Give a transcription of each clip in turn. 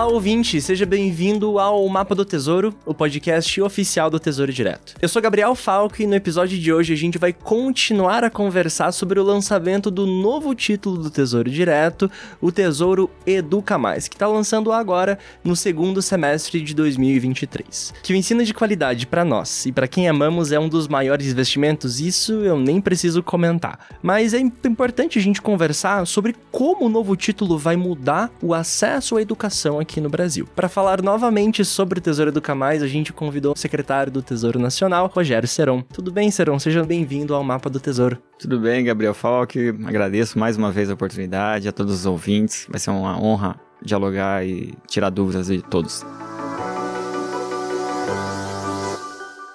Olá, ouvinte, seja bem-vindo ao Mapa do Tesouro, o podcast oficial do Tesouro Direto. Eu sou Gabriel Falco e no episódio de hoje a gente vai continuar a conversar sobre o lançamento do novo título do Tesouro Direto, o Tesouro Educa Mais, que está lançando agora no segundo semestre de 2023. Que o ensino de qualidade para nós e para quem amamos é um dos maiores investimentos, isso eu nem preciso comentar. Mas é importante a gente conversar sobre como o novo título vai mudar o acesso à educação aqui no Brasil. Para falar novamente sobre o Tesouro Educa Mais, a gente convidou o secretário do Tesouro Nacional, Rogério Seron. Tudo bem, Seron? Seja bem-vindo ao Mapa do Tesouro. Tudo bem, Gabriel Falk. Agradeço mais uma vez a oportunidade a todos os ouvintes. Vai ser uma honra dialogar e tirar dúvidas de todos.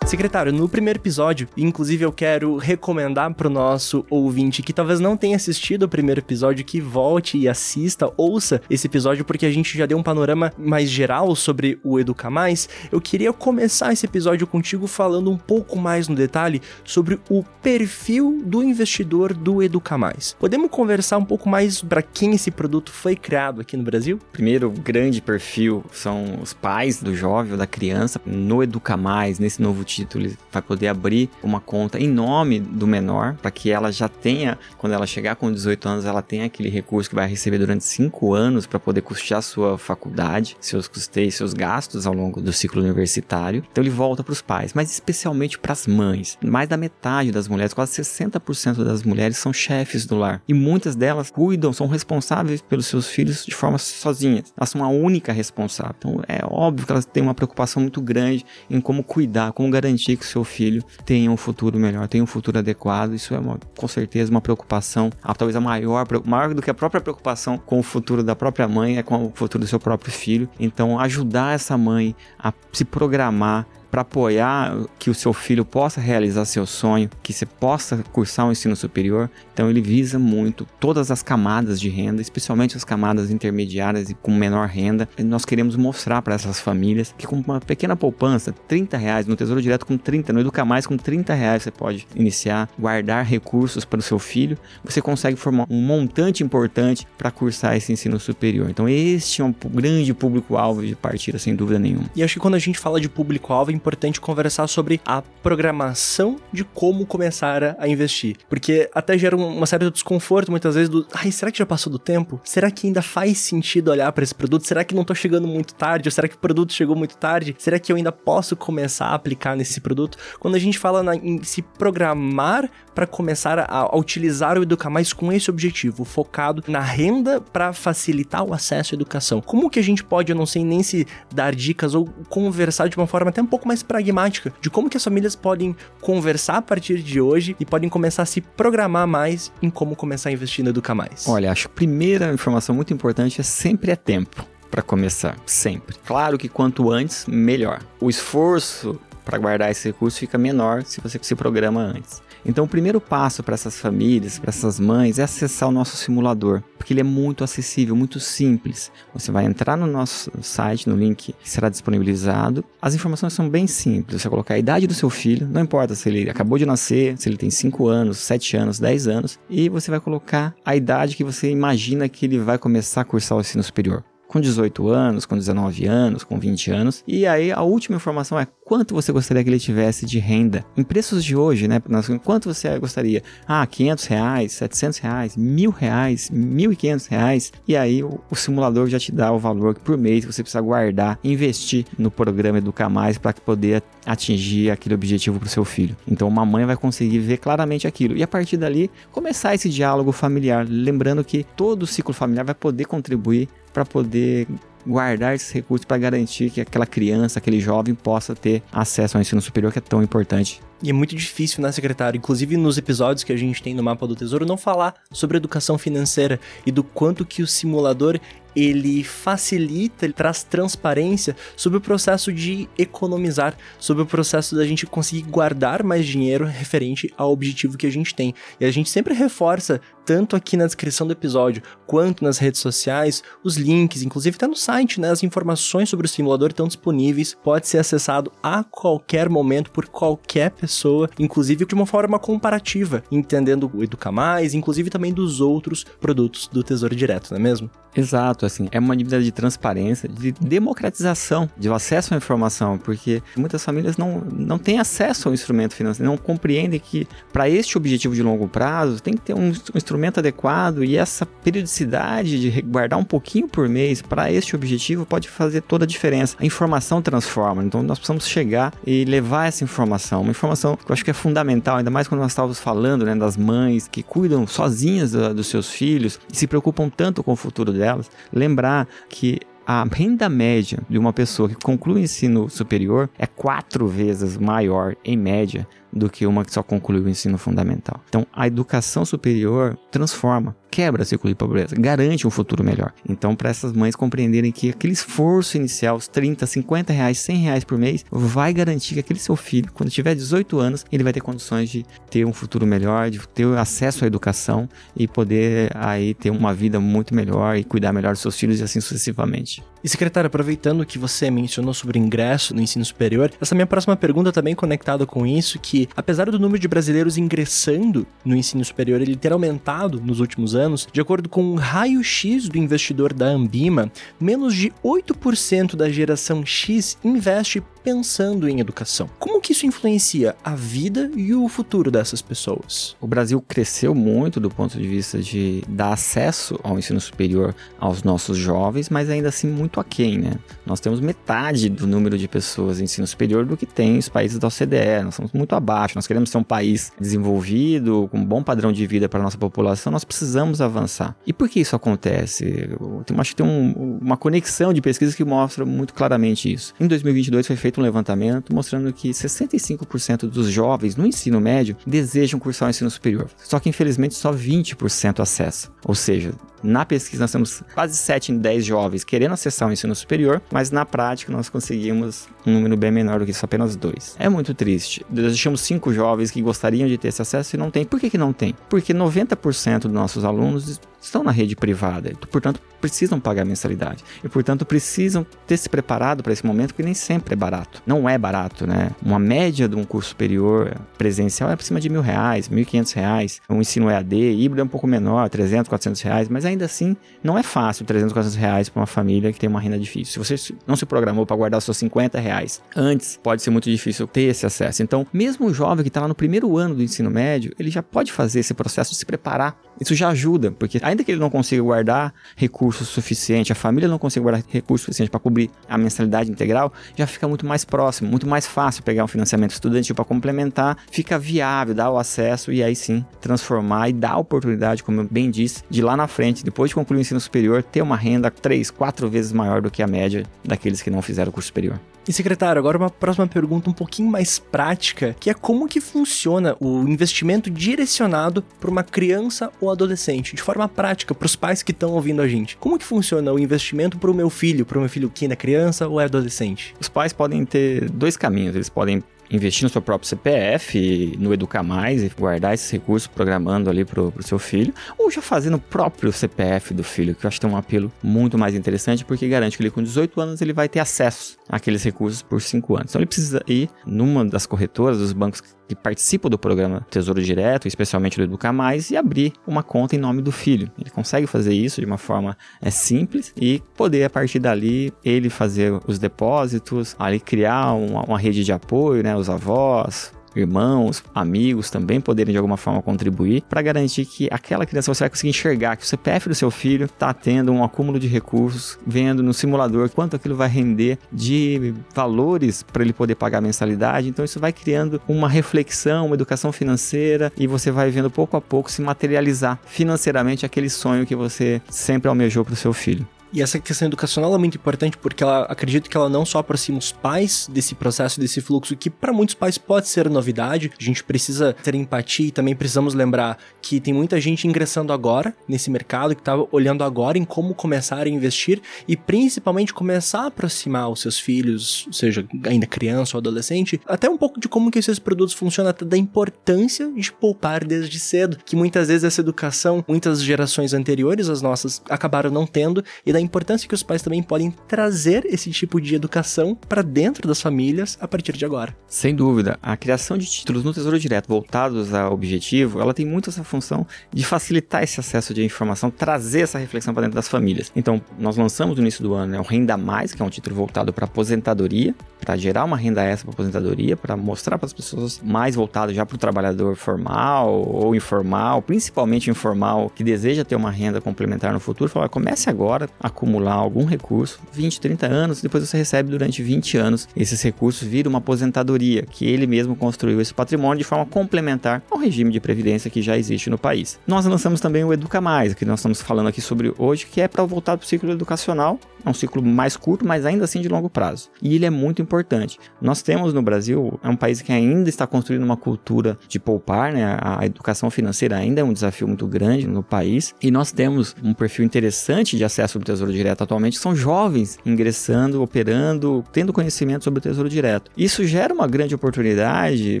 Secretário, no primeiro episódio, inclusive eu quero recomendar pro nosso ouvinte que talvez não tenha assistido o primeiro episódio, que volte e assista, ouça esse episódio, porque a gente já deu um panorama mais geral sobre o Educa Mais. Eu queria começar esse episódio contigo falando um pouco mais no detalhe sobre o perfil do investidor do Educa Mais. Podemos conversar um pouco mais para quem esse produto foi criado aqui no Brasil? Primeiro grande perfil são os pais do jovem ou da criança no Educa Mais, nesse novo título, vai poder abrir uma conta em nome do menor, para que ela já tenha, quando ela chegar com 18 anos, ela tenha aquele recurso que vai receber durante 5 anos para poder custear sua faculdade, seus custeios, seus gastos ao longo do ciclo universitário. Então ele volta para os pais, mas especialmente para as mães. Mais da metade das mulheres, quase 60% das mulheres são chefes do lar. E muitas delas cuidam, são responsáveis pelos seus filhos de forma sozinhas. Elas são a única responsável. Então é óbvio que elas têm uma preocupação muito grande em como cuidar, como garantir garantir que o seu filho tenha um futuro melhor, tenha um futuro adequado. Isso é uma, com certeza uma preocupação, talvez a maior, maior do que a própria preocupação com o futuro da própria mãe, é com o futuro do seu próprio filho. Então, ajudar essa mãe a se programar para apoiar que o seu filho possa realizar seu sonho, que você possa cursar um ensino superior. Então ele visa muito todas as camadas de renda, especialmente as camadas intermediárias e com menor renda. E nós queremos mostrar para essas famílias que com uma pequena poupança, 30 reais no Tesouro Direto com 30, no Educa Mais com 30 reais você pode iniciar, guardar recursos para o seu filho, você consegue formar um montante importante para cursar esse ensino superior. Então este é um grande público-alvo de partida, sem dúvida nenhuma. E acho que quando a gente fala de público-alvo, é importante conversar sobre a programação de como começar a investir. Porque até gera uma certa desconforto muitas vezes do, ai, será que já passou do tempo? Será que ainda faz sentido olhar para esse produto? Será que não tô chegando muito tarde? Ou será que o produto chegou muito tarde? Será que eu ainda posso começar a aplicar nesse produto? Quando a gente fala na, em se programar para começar a, a, utilizar o Educar Mais com esse objetivo, focado na renda para facilitar o acesso à educação. Como que a gente pode, eu não sei nem se dar dicas ou conversar de uma forma até um pouco mais mais pragmática de como que as famílias podem conversar a partir de hoje e podem começar a se programar mais em como começar a investir no Educa Mais. Olha, acho que a primeira informação muito importante é sempre é tempo para começar, sempre. Claro que quanto antes, melhor. O esforço para guardar esse recurso fica menor se você se programa antes. Então, o primeiro passo para essas famílias, para essas mães, é acessar o nosso simulador, porque ele é muito acessível, muito simples. Você vai entrar no nosso site, no link que será disponibilizado. As informações são bem simples. Você colocar a idade do seu filho, não importa se ele acabou de nascer, se ele tem 5 anos, 7 anos, 10 anos, e você vai colocar a idade que você imagina que ele vai começar a cursar o ensino superior com 18 anos, com 19 anos, com 20 anos. E aí a última informação é quanto você gostaria que ele tivesse de renda. Em preços de hoje, né? Quanto você gostaria? Ah, 500 reais, 700 reais, mil reais, 1.500 reais. E aí o, o, simulador já te dá o valor que por mês você precisa guardar, investir no programa Educar Mais para poder atingir aquele objetivo para o seu filho. Então uma mãe vai conseguir ver claramente aquilo. E a partir dali, começar esse diálogo familiar. Lembrando que todo o ciclo familiar vai poder contribuir para poder guardar esses recursos para garantir que aquela criança, aquele jovem possa ter acesso ao ensino superior que é tão importante. E é muito difícil, né, secretário? Inclusive nos episódios que a gente tem no Mapa do Tesouro, não falar sobre educação financeira e do quanto que o simulador ele facilita, ele traz transparência sobre o processo de economizar, sobre o processo da gente conseguir guardar mais dinheiro referente ao objetivo que a gente tem. E a gente sempre reforça, tanto aqui na descrição do episódio, quanto nas redes sociais, os links, inclusive está no site, né? As informações sobre o simulador estão disponíveis, pode ser acessado a qualquer momento por qualquer pessoa pessoa, inclusive de uma forma comparativa, entendendo o Educa Mais, inclusive também dos outros produtos do Tesouro Direto, não é mesmo? Exato, assim, é uma medida de transparência, de democratização, de acesso à informação, porque muitas famílias não, não têm acesso ao instrumento financeiro, não compreendem que para este objetivo de longo prazo tem que ter um, um instrumento adequado e essa periodicidade de guardar um pouquinho por mês para este objetivo pode fazer toda a diferença. A informação transforma, então nós precisamos chegar e levar essa informação, uma informação que eu acho que é fundamental, ainda mais quando nós estávamos falando né, das mães que cuidam sozinhas dos seus filhos e se preocupam tanto com o futuro delas, lembrar que a renda média de uma pessoa que conclui o ensino superior é quatro vezes maior, em média, do que uma que só concluiu o ensino fundamental. Então, a educação superior transforma, quebra ciclo de pobreza, garante um futuro melhor. Então, para essas mães compreenderem que aquele esforço inicial, os 30, 50 reais, 100 reais por mês, vai garantir que aquele seu filho, quando tiver 18 anos, ele vai ter condições de ter um futuro melhor, de ter acesso à educação e poder aí ter uma vida muito melhor e cuidar melhor dos seus filhos e assim sucessivamente. E secretário, aproveitando que você mencionou sobre ingresso no ensino superior, essa minha próxima pergunta também conectada com isso, que apesar do número de brasileiros ingressando no ensino superior ele ter aumentado nos últimos anos, de acordo com um raio-x do investidor da Ambima, menos de 8% da geração X investe pensando em educação. Como que isso influencia a vida e o futuro dessas pessoas? O Brasil cresceu muito do ponto de vista de dar acesso ao ensino superior aos nossos jovens, mas ainda assim muito aquém, né? Nós temos metade do número de pessoas em ensino superior do que tem os países da OCDE, nós somos muito abaixo. Nós queremos ser um país desenvolvido, com um bom padrão de vida para a nossa população, nós precisamos avançar. E por que isso acontece? Eu acho que tem um, uma conexão de pesquisas que mostra muito claramente isso. Em 2022 foi feito feito um levantamento mostrando que 65% dos jovens no ensino médio desejam cursar o ensino superior. Só que infelizmente só 20% acessam. Ou seja, na pesquisa, nós temos quase 7 em 10 jovens querendo acessar o ensino superior, mas na prática nós conseguimos um número bem menor do que isso, apenas dois. É muito triste. Deixamos 5 jovens que gostariam de ter esse acesso e não tem. Por que, que não tem? Porque 90% dos nossos alunos estão na rede privada, portanto precisam pagar mensalidade e portanto precisam ter se preparado para esse momento que nem sempre é barato. Não é barato, né? Uma média de um curso superior presencial é por cima de mil reais, mil e quinhentos reais. Um ensino EAD híbrido é um pouco menor, 300, 400 reais, mas ainda assim não é fácil 300, 400 reais para uma família que tem uma renda difícil. Se você não se programou para guardar seus 50 reais antes, pode ser muito difícil ter esse acesso. Então, mesmo o jovem que está lá no primeiro ano do ensino médio, ele já pode fazer esse processo de se preparar. Isso já ajuda, porque ainda que ele não consiga guardar recursos suficiente, a família não consiga guardar recursos suficiente para cobrir a mensalidade integral, já fica muito mais próximo, muito mais fácil pegar um financiamento estudantil para complementar, fica viável, dar o acesso e aí sim transformar e dar a oportunidade, como eu bem disse, de lá na frente, depois de concluir o ensino superior, ter uma renda três, quatro vezes maior do que a média daqueles que não fizeram o curso superior. E secretário, agora uma próxima pergunta um pouquinho mais prática, que é como que funciona o investimento direcionado para uma criança ou adolescente, de forma prática, para os pais que estão ouvindo a gente. Como que funciona o investimento para o meu filho, para o meu filho que ainda é criança ou é adolescente? Os pais podem ter dois caminhos, eles podem investir no seu próprio CPF, no Educar Mais e guardar esses recursos programando ali pro, pro seu filho, ou já fazer no próprio CPF do filho, que eu acho que tem um apelo muito mais interessante, porque garante que ele com 18 anos ele vai ter acesso àqueles recursos por 5 anos. Então ele precisa ir numa das corretoras, dos bancos que participam do programa Tesouro Direto, especialmente do Educar Mais, e abrir uma conta em nome do filho. Ele consegue fazer isso de uma forma é, simples e poder, a partir dali, ele fazer os depósitos, ali criar uma, uma rede de apoio, né, os avós, irmãos, amigos também poderem de alguma forma contribuir para garantir que aquela criança você vai conseguir enxergar que o CPF do seu filho está tendo um acúmulo de recursos, vendo no simulador quanto aquilo vai render de valores para ele poder pagar a mensalidade. Então isso vai criando uma reflexão, uma educação financeira e você vai vendo pouco a pouco se materializar financeiramente aquele sonho que você sempre almejou para o seu filho. E essa questão educacional é muito importante porque ela acredito que ela não só aproxima os pais desse processo, desse fluxo, que para muitos pais pode ser novidade. A gente precisa ter empatia e também precisamos lembrar que tem muita gente ingressando agora nesse mercado, que está olhando agora em como começar a investir e principalmente começar a aproximar os seus filhos, seja ainda criança ou adolescente, até um pouco de como que esses produtos funcionam, até da importância de poupar desde cedo, que muitas vezes essa educação, muitas gerações anteriores às nossas acabaram não tendo, e da importância que os pais também podem trazer esse tipo de educação para dentro das famílias a partir de agora. Sem dúvida, a criação de títulos no Tesouro Direto voltados ao objetivo, ela tem muito essa função de facilitar esse acesso de informação, trazer essa reflexão para dentro das famílias. Então, nós lançamos no início do ano né, o Renda Mais, que é um título voltado para aposentadoria, para gerar uma renda extra para aposentadoria, para mostrar para as pessoas mais voltado já para o trabalhador formal ou informal, principalmente informal, que deseja ter uma renda complementar no futuro, falar, comece agora a acumular algum recurso, 20, 30 anos, depois você recebe durante 20 anos esses recursos, vira uma aposentadoria, que ele mesmo construiu esse patrimônio de forma complementar ao regime de previdência que já existe no país. Nós lançamos também o Educa Mais, que nós estamos falando aqui sobre hoje, que é para voltar para o ciclo educacional, é um ciclo mais curto, mas ainda assim de longo prazo. E ele é muito importante. Nós temos no Brasil, é um país que ainda está construindo uma cultura de poupar, né? A educação financeira ainda é um desafio muito grande no país. E nós temos um perfil interessante de acesso ao Tesouro Direto atualmente, são jovens ingressando, operando, tendo conhecimento sobre o Tesouro Direto. Isso gera uma grande oportunidade,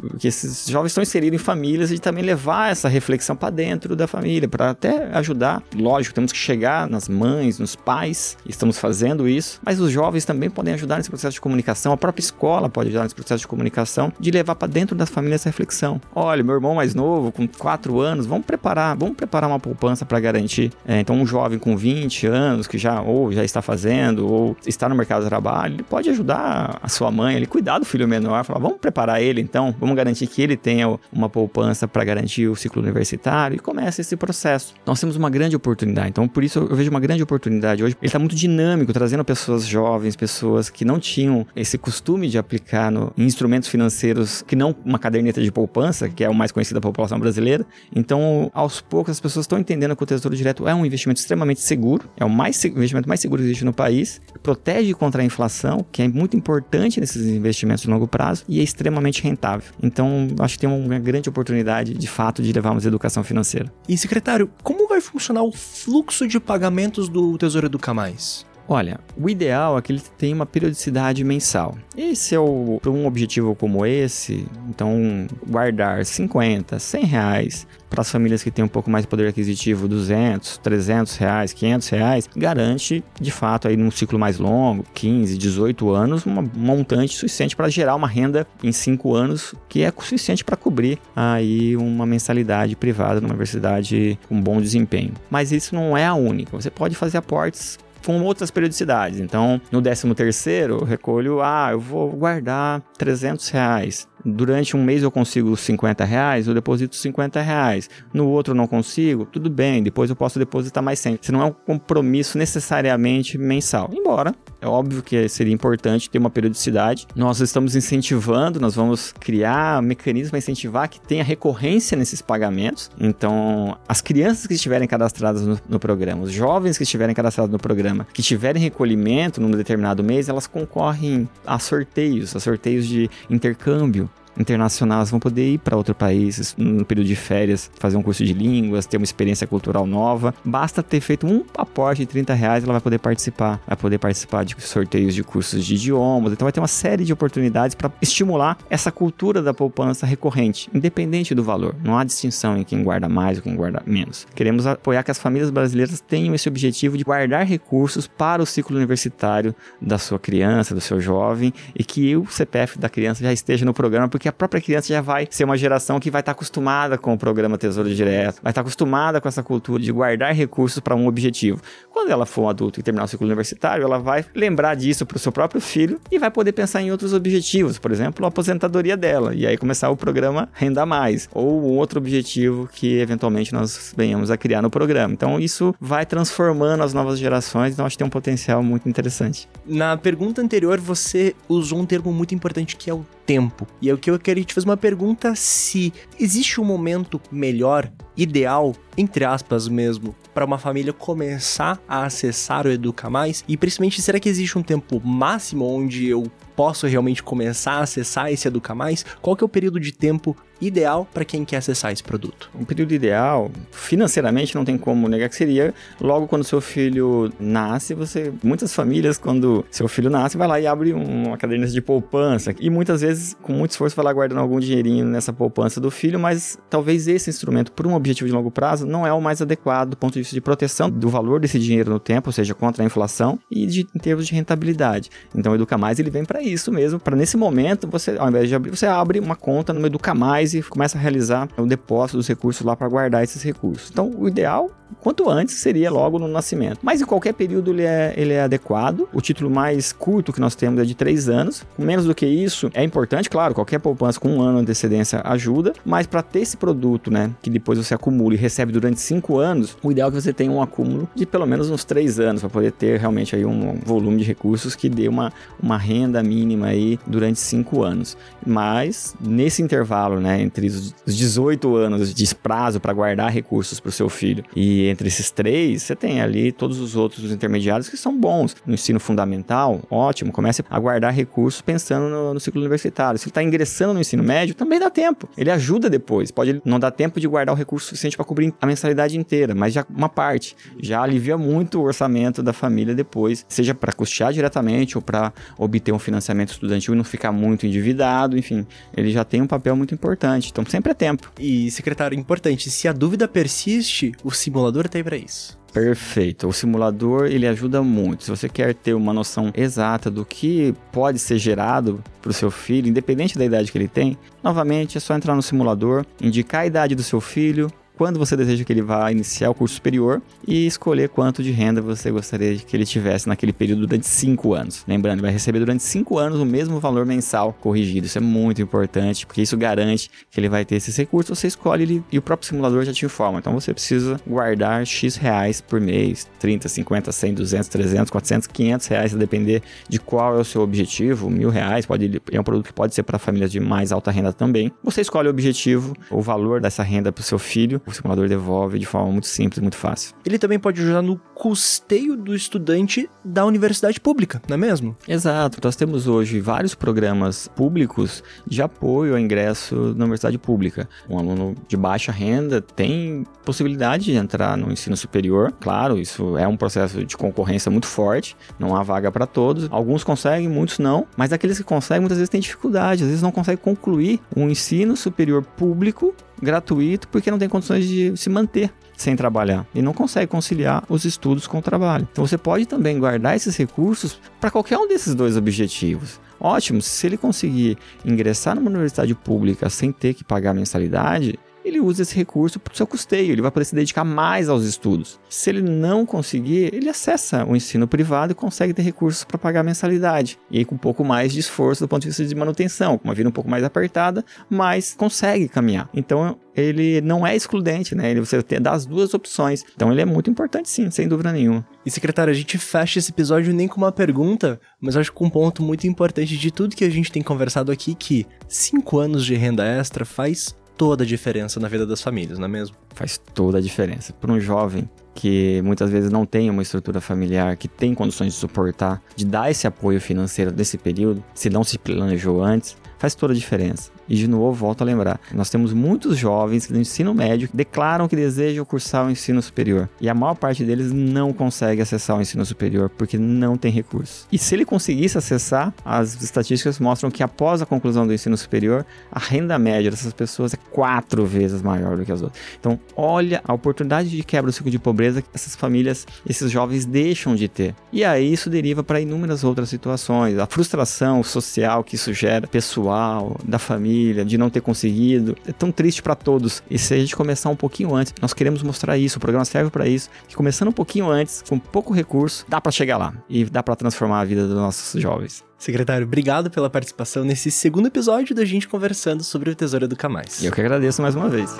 porque esses jovens estão inseridos em famílias e também levar essa reflexão para dentro da família, para até ajudar. Lógico, temos que chegar nas mães, nos pais, estamos fazendo isso, mas os jovens também podem ajudar nesse processo de comunicação, a própria escola pode ajudar nesse processo de comunicação, de levar para dentro das famílias essa reflexão. Olha, meu irmão mais novo, com 4 anos, vamos preparar, vamos preparar uma poupança para garantir. É, então, um jovem com 20 anos, que já ou já está fazendo, ou está no mercado de trabalho, ele pode ajudar a sua mãe, ele cuidar do filho menor, falar, vamos preparar ele então, vamos garantir que ele tenha uma poupança para garantir o ciclo universitário e começa esse processo. Nós temos uma grande oportunidade, então por isso eu vejo uma grande oportunidade hoje. Ele está muito dinâmico, trazendo pessoas jovens, pessoas que não tinham esse costume de aplicar no, em instrumentos financeiros que não uma caderneta de poupança, que é o mais conhecido da população brasileira. Então, aos poucos, as pessoas estão entendendo que o Tesouro Direto é um investimento extremamente seguro, é o mais, investimento mais seguro que existe no país, protege contra a inflação, que é muito importante nesses investimentos de longo prazo, e é extremamente rentável. Então, acho que tem uma grande oportunidade, de fato, de levarmos a educação financeira. E, secretário, como vai funcionar o fluxo de pagamentos do Tesouro Educa Mais? Olha, o ideal é que ele tenha uma periodicidade mensal. Esse é o para um objetivo como esse, então guardar 50, 100 reais para as famílias que têm um pouco mais de poder aquisitivo, 200, 300 reais, 500 reais, garante de fato aí num ciclo mais longo, 15, 18 anos, um montante suficiente para gerar uma renda em 5 anos que é suficiente para cobrir aí uma mensalidade privada numa universidade com bom desempenho. Mas isso não é a única. Você pode fazer aportes com outras periodicidades. Então, no 13 terceiro, recolho, ah, eu vou guardar 300 reais. Durante um mês eu consigo 50 reais, eu deposito 50 reais. No outro não consigo, tudo bem, depois eu posso depositar mais 100. Isso não é um compromisso necessariamente mensal. Embora, é óbvio que seria importante ter uma periodicidade. Nós estamos incentivando, nós vamos criar mecanismos para incentivar que tenha recorrência nesses pagamentos. Então, as crianças que estiverem cadastradas no, no programa, os jovens que estiverem cadastrados no programa, que tiverem recolhimento num determinado mês, elas concorrem a sorteios, a sorteios de intercâmbio internacional, elas vão poder ir para outro país no período de férias, fazer um curso de línguas, ter uma experiência cultural nova. Basta ter feito um aporte de 30 reais, ela vai poder participar. Vai poder participar de sorteios de cursos de idiomas. Então vai ter uma série de oportunidades para estimular essa cultura da poupança recorrente, independente do valor. Não há distinção em quem guarda mais ou quem guarda menos. Queremos apoiar que as famílias brasileiras tenham esse objetivo de guardar recursos para o ciclo universitário da sua criança, do seu jovem e que o CPF da criança já esteja no programa, porque porque a própria criança já vai ser uma geração que vai estar acostumada com o programa Tesouro Direto, vai estar acostumada com essa cultura de guardar recursos para um objetivo. Quando ela for um adulto e terminar o ciclo universitário, ela vai lembrar disso para o seu próprio filho e vai poder pensar em outros objetivos, por exemplo, a aposentadoria dela, e aí começar o programa Renda Mais, ou um outro objetivo que eventualmente nós venhamos a criar no programa. Então isso vai transformando as novas gerações, então acho que tem um potencial muito interessante. Na pergunta anterior, você usou um termo muito importante que é o tempo. E é o que eu queria te fazer uma pergunta se existe um momento melhor, ideal, entre aspas mesmo, para uma família começar a acessar o Educa Mais? E principalmente, será que existe um tempo máximo onde eu posso realmente começar a acessar esse Educa Mais? Qual que é o período de tempo ideal para quem quer acessar esse produto? Um período ideal, financeiramente não tem como negar que seria logo quando seu filho nasce, você muitas famílias quando seu filho nasce vai lá e abre uma caderneta de poupança e muitas vezes com muito esforço vai lá guardando algum dinheirinho nessa poupança do filho, mas talvez esse instrumento por um objetivo de longo prazo, não é o mais adequado do ponto de vista de proteção do valor desse dinheiro no tempo, ou seja, contra a inflação e de, em termos de rentabilidade. Então, o Educa Mais ele vem para isso mesmo, para nesse momento você, ao invés de abrir, você abre uma conta no Educa Mais e começa a realizar o depósito dos recursos lá para guardar esses recursos. Então, o ideal quanto antes seria logo no nascimento. Mas em qualquer período ele é, ele é adequado. O título mais curto que nós temos é de 3 anos. Menos do que isso é importante, claro, qualquer poupança com um ano de antecedência ajuda, mas para ter esse produto, né, que depois você acumula e recebe durante 5 anos, o ideal é que você tenha um acúmulo de pelo menos uns 3 anos para poder ter realmente aí um volume de recursos que dê uma, uma renda mínima aí durante 5 anos. Mas nesse intervalo, né, entre os 18 anos de prazo para guardar recursos para o seu filho e entre esses três, você tem ali todos os outros intermediários que são bons. No ensino fundamental, ótimo, comece a guardar recursos pensando no, no ciclo universitário. Se ele está ingressando no ensino médio, também dá tempo. Ele ajuda depois. Pode não dar tempo de guardar o recurso suficiente para cobrir a mensalidade inteira, mas já uma parte. Já alivia muito o orçamento da família depois, seja para custear diretamente ou para obter um financiamento estudantil e não ficar muito endividado, enfim. Ele já tem um papel muito importante. Então sempre é tempo. E, secretário, importante, se a dúvida persiste, o simulador tem para isso. Perfeito. O simulador ele ajuda muito. Se você quer ter uma noção exata do que pode ser gerado para o seu filho, independente da idade que ele tem, novamente é só entrar no simulador, indicar a idade do seu filho, quando você deseja que ele vá iniciar o curso superior e escolher quanto de renda você gostaria que ele tivesse naquele período durante 5 anos. Lembrando, vai receber durante 5 anos o mesmo valor mensal corrigido. Isso é muito importante, porque isso garante que ele vai ter esses recursos. Você escolhe ele e o próprio simulador já te informa. Então você precisa guardar X reais por mês, 30, 50, 100, 200, 300, 400, 500 reais, a depender de qual é o seu objetivo. Mil reais pode, é um produto que pode ser para famílias de mais alta renda também. Você escolhe o objetivo, o valor dessa renda para o seu filho o simulador devolve de forma muito simples, muito fácil. Ele também pode ajudar no custeio do estudante da universidade pública, não é mesmo? Exato. Nós temos hoje vários programas públicos de apoio ao ingresso na universidade pública. Um aluno de baixa renda tem possibilidade de entrar no ensino superior. Claro, isso é um processo de concorrência muito forte, não há vaga para todos. Alguns conseguem, muitos não, mas aqueles que conseguem muitas vezes têm dificuldade, às vezes não conseguem concluir um ensino superior público gratuito porque não tem condições de se manter sem trabalhar e não consegue conciliar os estudos com o trabalho. Então você pode também guardar esses recursos para qualquer um desses dois objetivos. Ótimo, se ele conseguir ingressar numa universidade pública sem ter que pagar mensalidade, ele usa esse recurso para o seu custeio, ele vai poder se dedicar mais aos estudos. Se ele não conseguir, ele acessa o ensino privado e consegue ter recursos para pagar a mensalidade. E aí com um pouco mais de esforço do ponto de vista de manutenção, com uma vida um pouco mais apertada, mas consegue caminhar. Então ele não é excludente, né? Ele, você tem, as duas opções. Então ele é muito importante sim, sem dúvida nenhuma. E secretário, a gente fecha esse episódio nem com uma pergunta, mas acho que um ponto muito importante de tudo que a gente tem conversado aqui, que cinco anos de renda extra faz toda a diferença na vida das famílias, não é mesmo? Faz toda a diferença. Para um jovem que muitas vezes não tem uma estrutura familiar, que tem condições de suportar, de dar esse apoio financeiro nesse período, se não se planejou antes, faz toda a diferença. E de novo, volto a lembrar, nós temos muitos jovens do ensino médio que declaram que desejam cursar o ensino superior. E a maior parte deles não consegue acessar o ensino superior porque não tem recursos. E se ele conseguisse acessar, as estatísticas mostram que após a conclusão do ensino superior, a renda média dessas pessoas é quatro vezes maior do que as outras. Então, olha a oportunidade de quebra do ciclo de pobreza que essas famílias, esses jovens deixam de ter. E aí isso deriva para inúmeras outras situações. A frustração social que isso gera, pessoal, da família de não ter conseguido. É tão triste para todos. E se a gente começar um pouquinho antes, nós queremos mostrar isso, o programa serve para isso, que começando um pouquinho antes, com pouco recurso, dá para chegar lá e dá para transformar a vida dos nossos jovens. Secretário, obrigado pela participação nesse segundo episódio da gente conversando sobre o Tesouro Educa Mais. Eu que agradeço mais uma vez.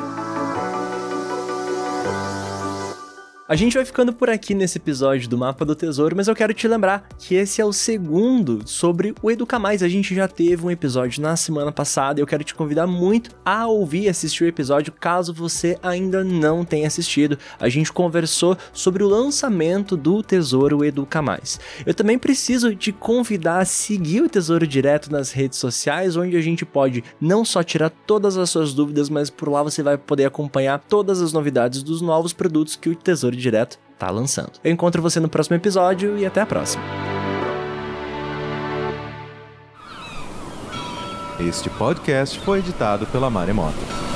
A gente vai ficando por aqui nesse episódio do Mapa do Tesouro, mas eu quero te lembrar que esse é o segundo sobre o Educa Mais. A gente já teve um episódio na semana passada e eu quero te convidar muito a ouvir e assistir o episódio caso você ainda não tenha assistido. A gente conversou sobre o lançamento do Tesouro Educa Mais. Eu também preciso te convidar a seguir o Tesouro Direto nas redes sociais, onde a gente pode não só tirar todas as suas dúvidas, mas por lá você vai poder acompanhar todas as novidades dos novos produtos que o Tesouro Direto tá lançando. Eu encontro você no próximo episódio e até a próxima. Este podcast foi editado pela Maremoto.